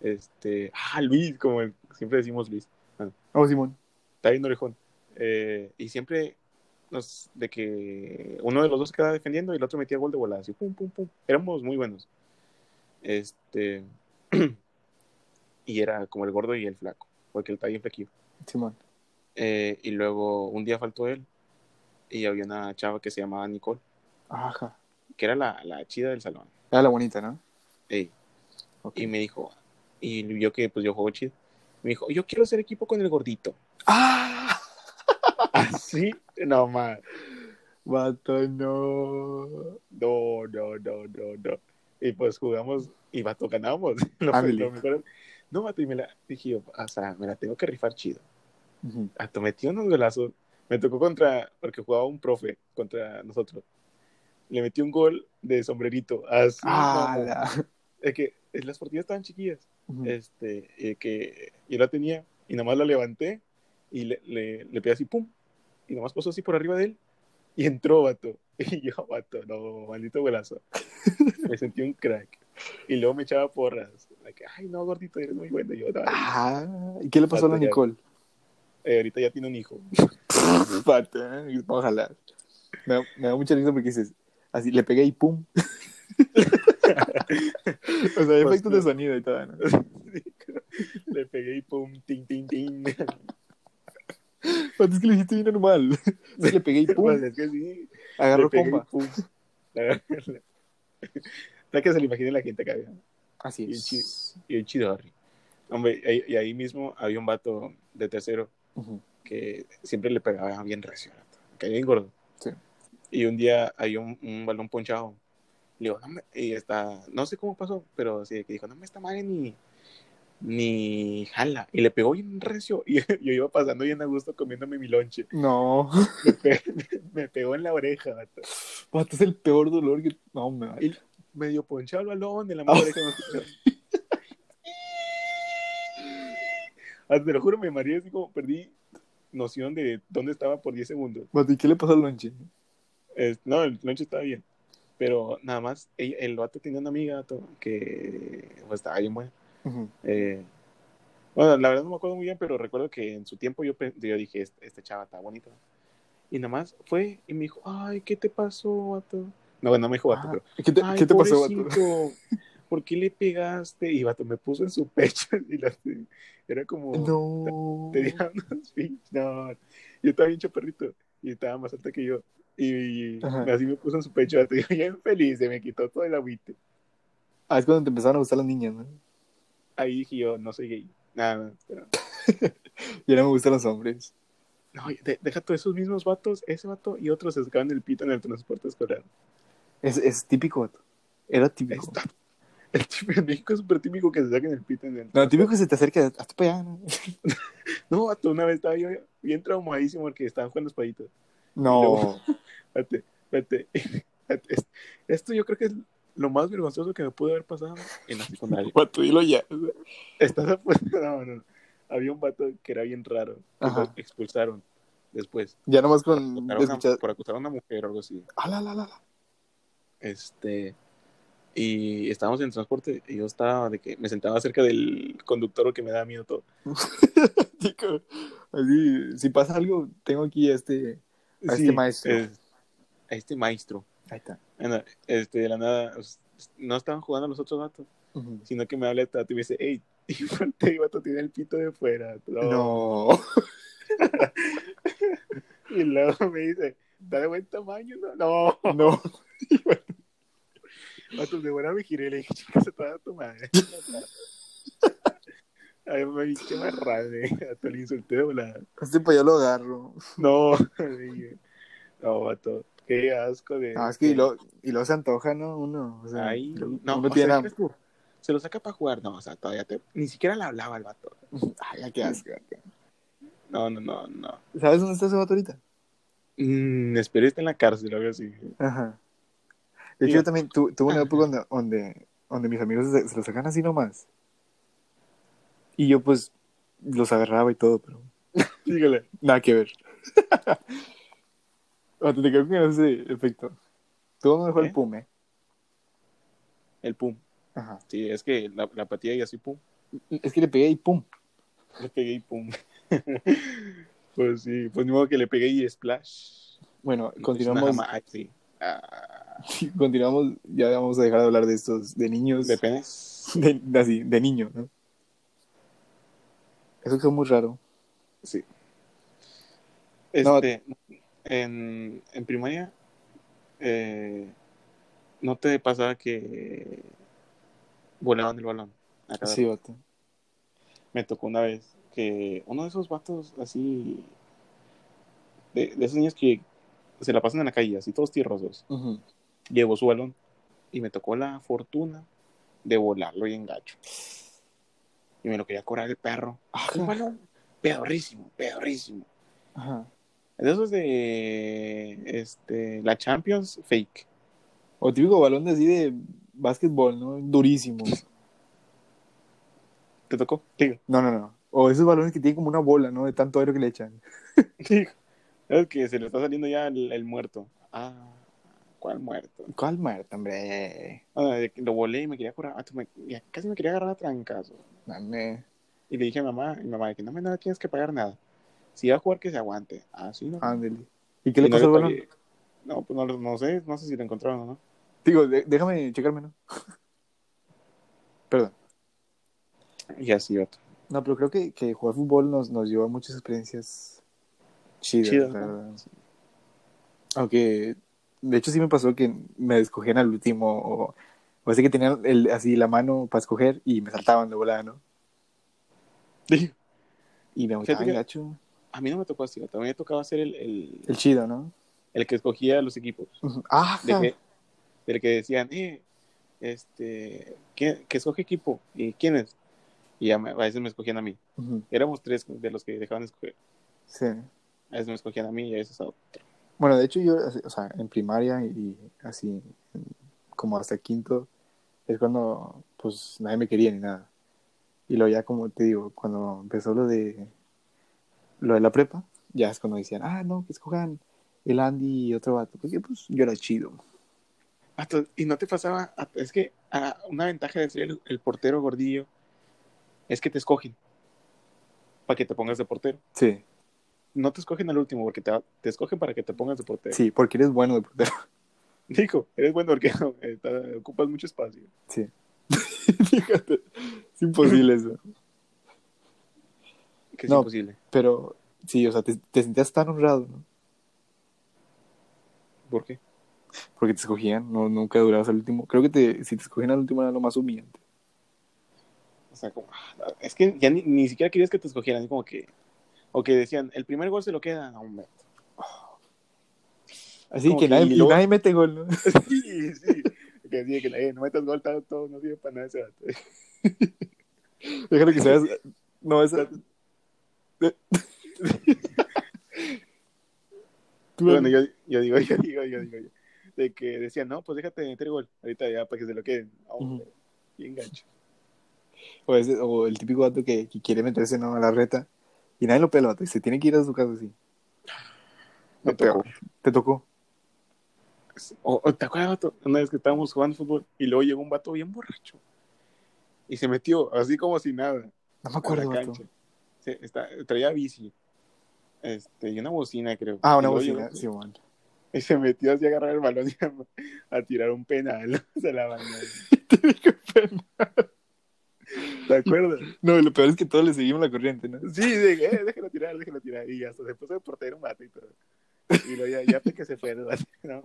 Este, ah, Luis, como el- siempre decimos Luis. Oh, Simón. Está bien orejón. Eh, y siempre nos, de que uno de los dos quedaba defendiendo y el otro metía gol de volada, así, pum, pum, pum. Éramos muy buenos. Este, y era como el gordo y el flaco, porque él está bien flaquillo. Simón. Eh, y luego un día faltó él y había una chava que se llamaba Nicole, Ajá. Que era la, la chida del salón. Era la bonita, ¿no? Ey, Ok. Y me dijo, y yo que pues yo juego chido, me dijo, yo quiero hacer equipo con el gordito. ¡Ah! Así, no más. Vato, no. No, no, no, no, no. Y pues jugamos y vato, ganamos. Lo, mejor- No, vato, y me la dije yo, o sea, me la tengo que rifar chido. Ujú. Vato, metí unos golazos. Me tocó contra, porque jugaba un profe contra nosotros. Le metí un gol de sombrerito. Así, Ah, Es que las partidas estaban chiquillas. Este, eh, que yo la tenía y nomás la levanté y le, le, le pegué así, pum. Y nomás pasó así por arriba de él y entró, vato. Y yo, vato, no, maldito golazo. me sentí un crack. Y luego me echaba porras. Like, Ay, no, gordito, eres muy bueno. Y yo, "No, Ah, ¿y qué le pasó a la ya. Nicole? eh, ahorita ya tiene un hijo. Vato, eh, ojalá. Me, me da mucha risa porque dices, así, le pegué y pum. o sea, efectos de sonido y todo, ¿no? le pegué y pum, tin, tin, tin. Vato, es que lo dijiste bien normal. Le pegué y pum, Pues es que sí. agarró le comba. pum. Para que se lo imagine la gente acá. ¿verdad? Así es. chido. Y un chidorri. Hombre, y ahí mismo había un vato de tercero que siempre le pegaba bien recio, que bien gordo. Y un día había un, un balón ponchado. Le digo, no me, y está, no sé cómo pasó, pero así que dijo, no me está madre ni, ni jala. Y le pegó bien recio. Y yo iba pasando bien a gusto comiéndome mi lonche. No, Me, pe- me pegó en la oreja, vato. vato, es el peor dolor que... No, me va. Y medio ponchado el balón en la mano oreja. Ah, Te lo juro, me mareé así como perdí noción de dónde estaba por 10 segundos. Vato, ¿y qué le pasó al lonche? Es- no, el lonche estaba bien. Pero nada más, ella- el vato tenía una amiga vato, que pues, estaba bien buena. Ujú. Eh, bueno, la verdad no me acuerdo muy bien, pero recuerdo que en su tiempo yo, yo dije, este, este chava está bonito. Y nada más fue y me dijo, ay, ¿qué te pasó, vato? No, bueno, no me dijo vato, Ah, pero ¿Qué te, Ay, ¿qué te pasó, vato? ¿Por qué le pegaste? Y vato me puso en su pecho y la- era como No. tenía unos no, yo estaba bien chaparrito y estaba más alta que yo y, Ajá. así me puso en su pecho yo bien feliz, se me quitó todo el agüite. Ah, es cuando te empezaron a gustar las niñas, ¿no? Ahí dije yo, no soy gay, nada, pero- Y ahora me gustan los hombres. no, de- deja todos esos mismos vatos, ese vato y otros se sacaban el pito en el transporte escolar. Es, es típico, vato. Era típico. Está- el tipo en México es súper típico que se saquen el pito en el No, típico que se te acerca hasta para allá, ¿no? No, vato, una vez estaba yo bien traumadísimo porque estaban jugando espaditos. No. Espérate, es- Esto yo creo que es lo más vergonzoso que me pudo haber pasado en la secundaria. Vato, dilo ya. Estás a No, no, no. Había un vato que era bien raro. Ajá. expulsaron después. Ya nomás Por con acusar, a una, escuchar. por acusar a una mujer o algo así. Ah, la, la, la. Este. Y estábamos en transporte y yo estaba de que me sentaba cerca del conductor que me daba miedo todo. Chico, así, si pasa algo, tengo aquí a este. A este maestro. es- a este maestro. Ahí está. Bueno, este, de la nada, pues, no estaban jugando los otros vatos. Ujú. sino que me habla tato y me dice, hey, fuerte, y vato tiene el pito de fuera. No. No. Y luego me dice, está de buen tamaño, no, no. No. Vato, de buena me giré y le dije, chica, se te va a tu madre. Ay, me dije, marrane, vato, le insulté volada. Este para allá lo agarro. No, no, vato, qué asco de... Ah, es que y lo, y luego se antoja, ¿no? Uno. O sea, Ay, uno no, uno tiene sea. Se lo saca para jugar, no, o sea, todavía te... Ni siquiera le hablaba al vato. Ay, ya qué asco. No, no, no, no. ¿Sabes dónde está ese vato ahorita? Mm, esperé en la cárcel algo así. Ajá. De hecho, yo también tu- tuve una época donde, donde, donde mis amigos se, se lo sacan así nomás. Y yo, pues, los agarraba y todo, pero Dígale. nada que ver. Vato, te creo que ese efecto. Todo mejor ¿Qué? el pum, ¿eh? El pum. Ajá. Sí, es que la, la patilla y así pum. Es que le pegué y pum. Le pegué y pum. pues sí, pues ni modo que le pegué y splash. Bueno, Es una continuamos. ay, sí. Ah, Continuamos. Ya vamos a dejar de hablar de estos, de niños. de penes. De, de así, de niño, ¿no? Eso fue muy raro. Sí. No. En, en primaria, eh, ¿no te pasaba que volaban el balón? A Sí, vato. me tocó una vez que uno de esos vatos así, de, de esos niños que se la pasan en la calle, así todos tierrosos. Ujú. Llevó su balón y me tocó la fortuna de volarlo y engacho. Y me lo quería cobrar el perro. Ajá. Un balón pedorrísimo, pedorrísimo. Ajá. De esos de este, la Champions fake. O típico balón de así de básquetbol, ¿no? Durísimo. ¿Te tocó? Digo. No, no, no. O esos balones que tienen como una bola, ¿no? De tanto aire que le echan. Digo. Es que se le está saliendo ya el, el muerto. Ah, ¿cuál muerto? ¿Cuál muerto, hombre? Ah, lo volé y me quería curar. Ah, me- casi me quería agarrar a trancazo. Mame. Y le dije a mamá, y mamá, que no me no tienes que pagar nada. Si va a jugar, que se aguante. Ah, sí, no. Ándale. ¿Y qué le pasó al balón? No, pues no, no sé, no sé si lo encontraron o no. Digo, de- déjame checarme, ¿no? Perdón. Y así otro. No, pero creo que, que jugar fútbol nos, nos llevó a muchas experiencias chidas, Chidas, verdad. Aunque, de hecho, sí me pasó que me escogían al último, o, o así que tenían el, así la mano para escoger y me saltaban de volada, ¿no? Digo, Y me gustaban que- gacho. A mí no me tocó así, también me tocaba ser el, el, El chido, ¿no? el que escogía los equipos. ¡Ah! De que, del que decían, eh, este, ¿quién, que escoge equipo? ¿Y quién es? Y a veces me escogían a mí. Éramos tres de los que dejaban de escoger. Sí. A veces me escogían a mí y a veces a otro. Bueno, de hecho yo, o sea, en primaria y así, como hasta quinto, es cuando pues nadie me quería ni nada. Y luego ya como te digo, cuando empezó lo de lo de la prepa, ya es cuando decían, ah, no, que escojan el Andy y otro vato, porque pues yo era chido. Vato, Y no te pasaba, es que ah, una ventaja de ser el, el portero gordillo es que te escogen para que te pongas de portero. Sí, No te escogen al último porque te, te escogen para que te pongas de portero. sí, porque eres bueno de portero. Dijo, eres bueno porque eh, ta- ocupas mucho espacio. Sí. Fíjate, es imposible eso. Que es No. imposible. Pero sí, o sea, te, te sentías tan honrado, ¿no? ¿Por qué? Porque te escogían, no, nunca durabas al último. Creo que te, si te escogían al último era lo más humillante. O sea, como, ah, es que ya ni, ni siquiera querías que te escogieran, como que, o que decían, el primer gol se lo queda a un metro. Así Como que, que nadie, y luego- nadie mete gol, ¿no? sí, sí. Que decía que eh, no metas gol, todo, no sirve para nada ese. Déjalo que seas. No, esa. Bueno, yo, yo digo, yo digo, yo digo. De que decían, no, pues déjate meter gol, ahorita ya para que se lo queden. Hombre, Ujú. Bien gancho. o, ese- o el típico vato que, que quiere meterse ¿no? a la reta y nadie lo pela, vato, y se tiene que ir a su casa así. Me tocó. Te tocó. O, o, ¿Te acuerdas, vato? Una vez que estábamos jugando fútbol y luego llegó un vato bien borracho y se metió así como si nada. No me acuerdo, vato. Sí, está, traía bici. Este, y una bocina, creo. Ah, una bocina, sí, bueno. Y se metió así a agarrar el balón y a, a tirar un penal. Se la mandó. ¿Te acuerdas? No, lo peor es que todos le seguimos la corriente, ¿no? Sí, dije, eh, déjalo tirar, déjalo tirar. Y hasta se puso de portero un vato y todo. Y luego ya, ya fue que se fue el vato. No.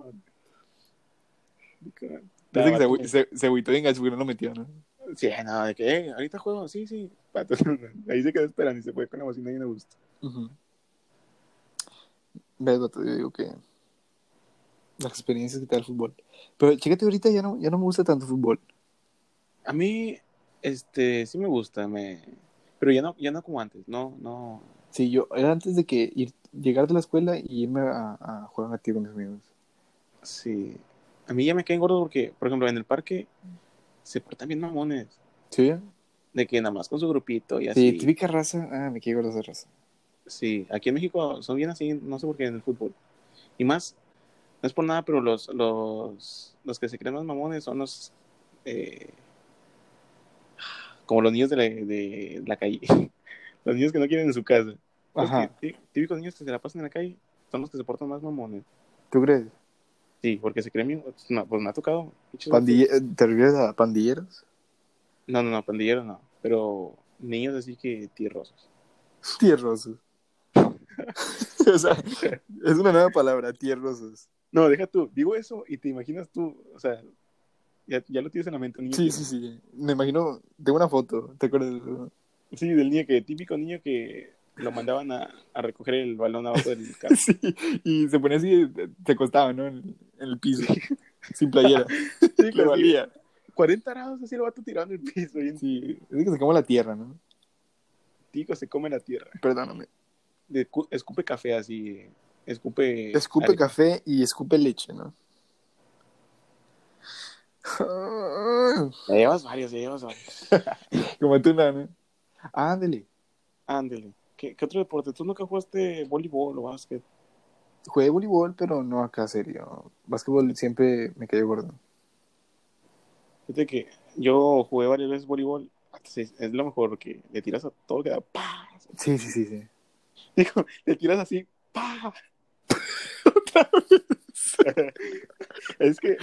Parece que se, No, se, se agüitó bien gacho porque no lo metió, ¿no? Sí, no, de que, eh, ahorita juego, sí, sí. Vato, Ahí se quedó esperando y se fue con la bocina y no gusto. Ujú. Ves, vato, yo digo que las experiencias que te da el fútbol. Pero chécate ahorita ya no, ya no me gusta tanto fútbol. A mí, este, sí me gusta, me... Pero ya no, ya no como antes, no, no. Sí, yo era antes de que ir, llegar de la escuela y irme a, a jugar a tiro con mis amigos. Sí. A mí ya me caen gordo porque, por ejemplo, en el parque se portan bien mamones. ¿Sí? De que nada más con su grupito y Sí, así. típica raza. Ah, me quiero esa raza. Sí, aquí en México son bien así, no sé por qué en el fútbol. Y más, no es por nada, pero los, los, los que se creen más mamones son los, eh, como los niños de la, de la calle. los niños que no quieren en su casa. Ajá. típicos niños que se la pasan en la calle son los que se portan más mamones. ¿Tú crees? Sí, porque se creen bien, no, pues me ha tocado. Pandille- ¿Te refieres a pandilleros? No, no, no, pandilleros no, pero niños así que tierrosos. Tierrosos. o sea, es una nueva palabra, tierrosos. No, deja tú, digo eso y te imaginas tú, o sea, ya, ya lo tienes en la mente, un niño Sí, que- sí, sí. Me imagino, tengo una foto, ¿te acuerdas? Sí, del niño que, típico niño que lo mandaban a, a recoger el balón abajo del carro. Sí, y se ponía así, se acostaba, ¿no? En, en el piso, sin playera. Sí, Le valía. 40 grados así el vato tirando el piso. En Sí, es que se come la tierra, ¿no? tico se come la tierra. Perdóname. De escupe café así. Escupe. Escupe café y escupe leche, ¿no? Ya llevas varios, ya llevas varios. Como tú, ¿no? Ándale. Ándele. ¿Qué, ¿Qué otro deporte? ¿Tú nunca jugaste voleibol o básquet? Jugué voleibol, pero no acá serio. Básquetbol siempre me cayó gordo. Fíjate que yo jugué varias veces voleibol. Es, es lo mejor que le tiras a todo que da ¡pah! Sí, sí, sí, sí. Digo, le tiras así ¡pah! es que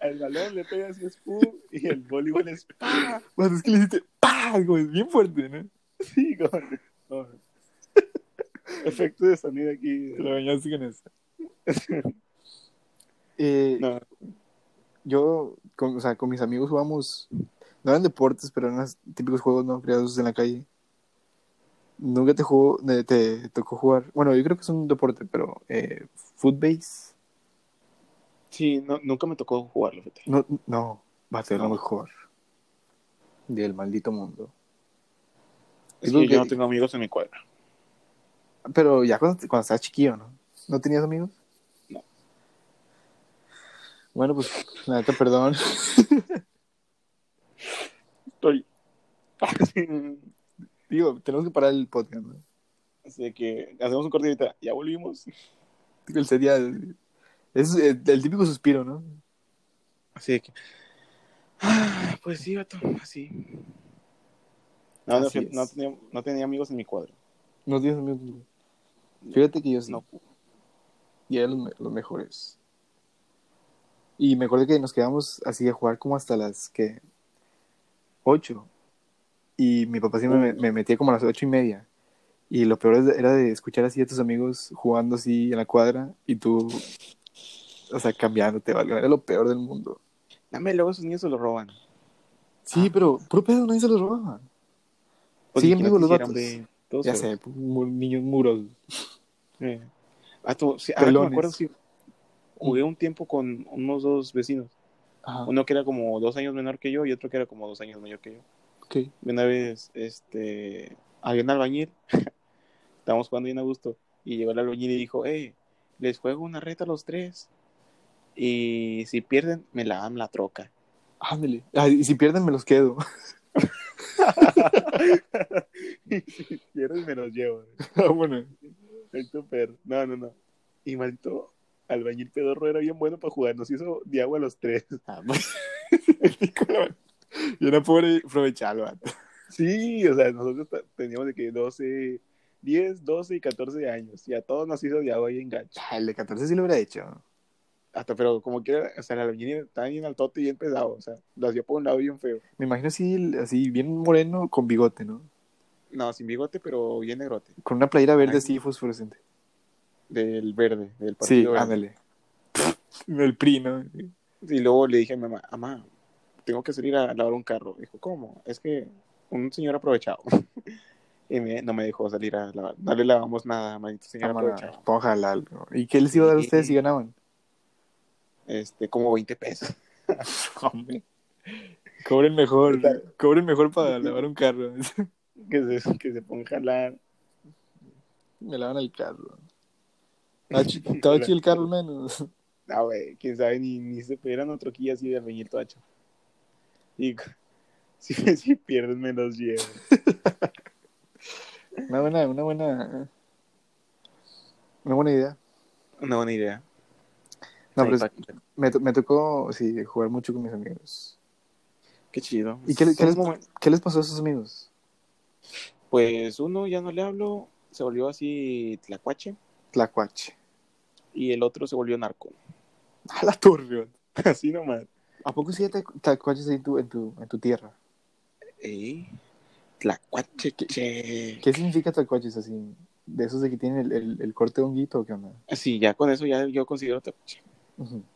el balón le pegas y es ¡pum! y el voleibol es ¡pah! Bueno, es que le hiciste ¡pah! Como es bien fuerte, ¿no? Sí, como- como- Efecto de sonido aquí. Lo bañaste con eso. Eh, No, Yo, con, o sea, con mis amigos jugamos, no eran deportes, pero eran típicos juegos no creados en la calle. Nunca te, jugó, te, te tocó jugar, bueno, yo creo que es un deporte, pero eh, footbase, sí, no, nunca me tocó jugarlo. no, no, va a ser lo mejor del maldito mundo. Es Digo que yo no tengo amigos en mi cuadra. Pero ya cuando, cuando estabas chiquillo, ¿no? ¿No tenías amigos? No. Bueno, pues, la neta, perdón. Estoy. Digo, tenemos que parar el podcast, ¿no? Así que hacemos un corte ahorita. Ya volvimos. El sería, es el, el típico suspiro, ¿no? Así que. Ah, pues sí, vato, así. No, no, Así no, es. tenía, no tenía amigos en mi cuadro. No tienes amigos. Fíjate que yo sí. No. Y eran los, los mejores. Y me acuerdo que nos quedamos así a jugar como hasta las que ocho. Y mi papá siempre me, me metía como a las ocho y media. Y lo peor de- era de escuchar así a tus amigos jugando así en la cuadra y tú, o sea, cambiándote, ¿vale? Era lo peor del mundo. Dame, luego esos niños se lo roban. Sí, Ah. pero puro pedo, nadie se los. Pues, Siguen ¿quién vivos los vatos. hombre? Todos Ya sé, mu- niños muros. Eh. Sí, ahora que me acuerdo, sí. Jugué un tiempo con unos dos vecinos. Ajá, Uno que era como dos años menor que yo y otro que era como dos años mayor que yo. una vez, este, había un albañil, estábamos jugando bien a gusto, y llegó el albañil y dijo, hey, les juego una reta a los tres, y si pierden, me la dan la troca. Ándale. Ah, y si pierden, me los quedo. y si pierden, me los llevo. Bueno. Maldito perro. No, no, no. Y maldito albañil pedorro era bien bueno para jugar, nos hizo de agua a los tres. Ah, pues. y era pobre aprovecharlo. Sí, o sea, nosotros teníamos de que 12, 10, 12 y 14 años, y a todos nos hizo de agua ahí en gacho. Ah, El de 14 sí lo hubiera hecho. Hasta, pero como que, o sea, el albañil estaba bien altote y bien pesado, o sea, lo hacía por un lado bien feo. Me imagino así, así bien moreno con bigote, ¿no? No, sin bigote, pero bien negrote. Con una playera verde así fosforescente. Del verde, del Sí, partido verde. ándale. El PRI, ¿no? Y luego le dije a mi mamá, mamá, tengo que salir a lavar un carro. Dijo, ¿cómo? Es que un señor aprovechado. y me- no me dejó salir a lavar. No le lavamos nada, maldito señor Vámonos, aprovechado. ¿no? ¿Y qué les iba a dar a ustedes si ganaban? Este, como 20 pesos. Hombre. Cobren mejor, cobren mejor para lavar un carro. que, se, que se ponga a jalar. Me lavan el carro. Estaba chido el carro menos. No, güey, quién sabe, ni, ni se pudieran otro quilla así de albañil toacho. Y si, si pierden, me los llevo. Una buena, una buena. Una buena idea. Una buena idea. No, pero es- me, me tocó sí, jugar mucho con mis amigos. Qué chido. ¿Y qué, qué les, momen- qué les pasó a esos amigos? Pues uno ya no le hablo, se volvió así tlacuache, Tlacuache. y el otro se volvió narco. A la torre. Así nomás. ¿A poco sí tlac- tlacuaches ahí en tu, en tu, en tu tierra? Ey, tlacuache, che. ¿Qué significa tlacuaches así? ¿De esos de que tienen el, el, el corte de honguito o qué onda? Sí, ya con eso ya yo considero tlacuache.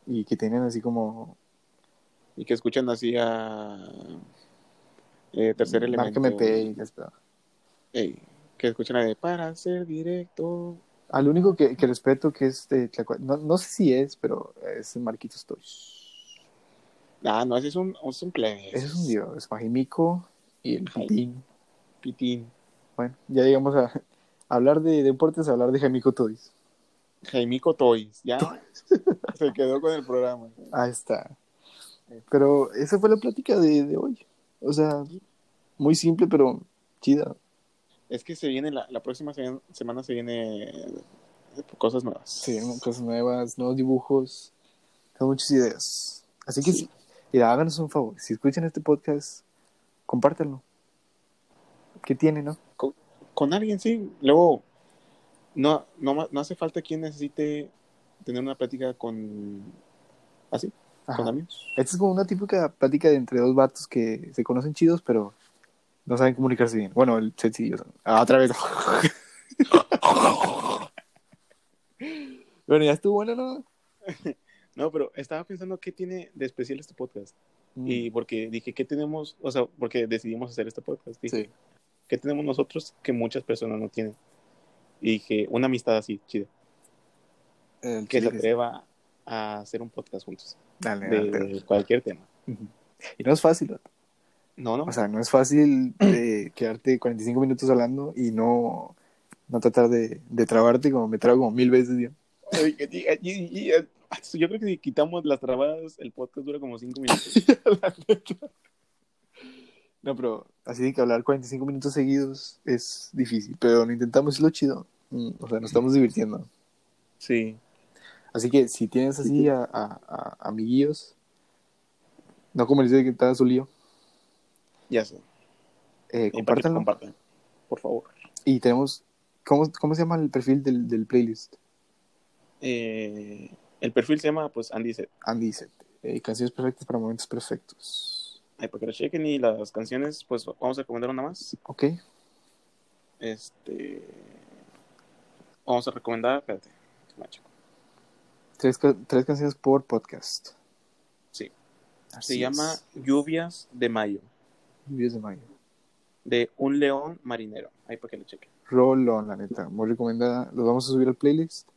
Y que tienen así como... Y que escuchan así a eh, tercer elemento. Ey, Que escuchen la de para ser directo. Al único que, que respeto que es de no, no sé si es, pero es Marquitos Toys. Ah, no, ese es un, es un plebe. Ese es un dios, Majimico y el Ay. Pitín. Pitín. Bueno, ya llegamos a, a hablar de deportes, a hablar de Jaimico Toys. Jaimico Toys. Ya se quedó con el programa. Ahí está. Pero esa fue la plática de, de hoy. O sea, muy simple, pero chida. Es que se viene, la, la próxima se- semana se viene eh, cosas nuevas. Sí, cosas nuevas, nuevos dibujos, tengo muchas ideas. Así que, sí. mira, háganos un favor. Si escuchan este podcast, compártanlo. ¿Qué tiene, no? Con alguien, sí. Luego, no, no, no hace falta quien necesite tener una plática con... ¿Así? Ajá. Con amigos. Esta es como una típica plática de entre dos vatos que se conocen chidos, pero no saben comunicarse bien. Bueno, el sencillo. Ah, otra vez. bueno, ya estuvo bueno, ¿no? No, pero estaba pensando qué tiene de especial este podcast. Mm, Y porque dije, ¿qué tenemos? O sea, porque decidimos hacer este podcast. Dije, Sí. ¿qué tenemos nosotros que muchas personas no tienen? Y dije, una amistad así, chida. Que se atreva a hacer un podcast juntos. Dale, De dale. cualquier tema. Y no es fácil, vato. No, no. O sea, no es fácil eh, quedarte 45 minutos hablando y no, no tratar de, de trabarte como me trago como mil veces y- ah, Yo creo que si quitamos las trabadas, el podcast dura como cinco minutos. No, pero así de que hablar 45 minutos seguidos es difícil, pero lo intentamos es lo chido. O sea, nos estamos divirtiendo. Sí. Así que si tienes así a, a, a amiguillos, no como les dice que está su lío, Ya sé. eh, compártanlo. compartan, por favor. Y tenemos, ¿cómo, ¿cómo se llama el perfil del, del playlist? Eh, el perfil se llama, pues, Andy Set. Andy dice, eh, canciones perfectas para momentos perfectos. Ahí para que lo chequen y las canciones, pues, vamos a recomendar una más. Ok, Este... Vamos a recomendar, espérate, macho. tres, tres canciones por podcast. Sí. Así Se llama. Lluvias de Mayo, Lluvias de mayo. de Un León Marinero. Ahí para que lo chequen. Rolón, la neta, muy recomendada. Los vamos a subir al playlist.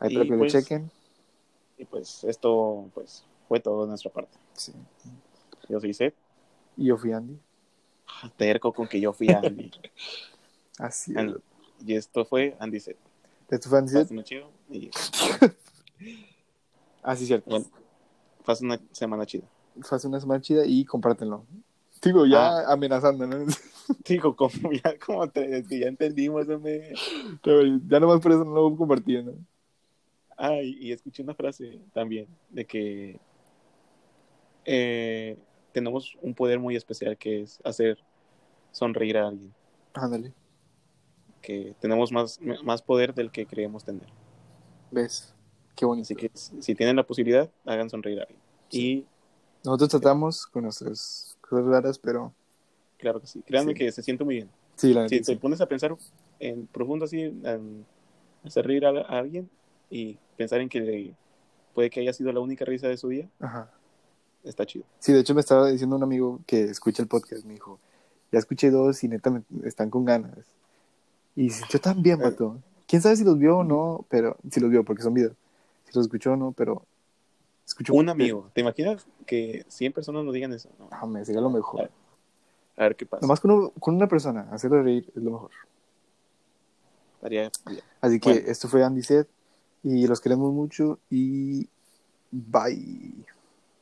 Ahí Y para que pues- lo chequen. Y pues, esto, pues, fue todo de nuestra parte. Sí. Yo soy Seth. Y yo fui Andy. Ah, Terco con que yo fui Andy. Así es. Andy. y esto fue Andy Set. Esto fue Andy. Pásenlo chido. Y Ah, sí, cierto. bueno, una semana chida. Hace una semana chida y compártenlo. Digo, ya amenazando, ¿no? Digo, como ya, como ya entendimos, hombre. Pero ya nomás por eso no lo voy compartiendo. Ah, y, y escuché una frase también de que eh, tenemos un poder muy especial que es hacer sonreír a alguien. Ándale. Que tenemos más, más poder del que creemos tener. ¿Ves? Qué bonito. Así que si tienen la posibilidad, hagan sonreír a alguien. Y Nosotros tratamos con nuestras cosas raras, pero claro que sí. Créanme Sí. que se siente muy bien. sí, la Si neta. te sí. pones a pensar en profundo así, en hacer reír a, a alguien y pensar en que le- puede que haya sido la única risa de su día, Ajá. está chido. Sí, de hecho me estaba diciendo un amigo que escucha el podcast, me dijo, ya escuché dos y neta me están con ganas. Y yo también, Eh. vato. Quién sabe si los vio o no, pero si los vio porque son videos. Si los escuchó o no, pero escuchó Un amigo, ¿te imaginas que 100 personas nos digan eso? No, Ah, me sería lo mejor. a ver qué pasa. Nomás con, uno- con una persona, hacerlo reír es lo mejor. Estaría bien. Así que Bueno. esto fue Andy Set y los queremos mucho y bye.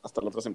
Hasta la otra semana.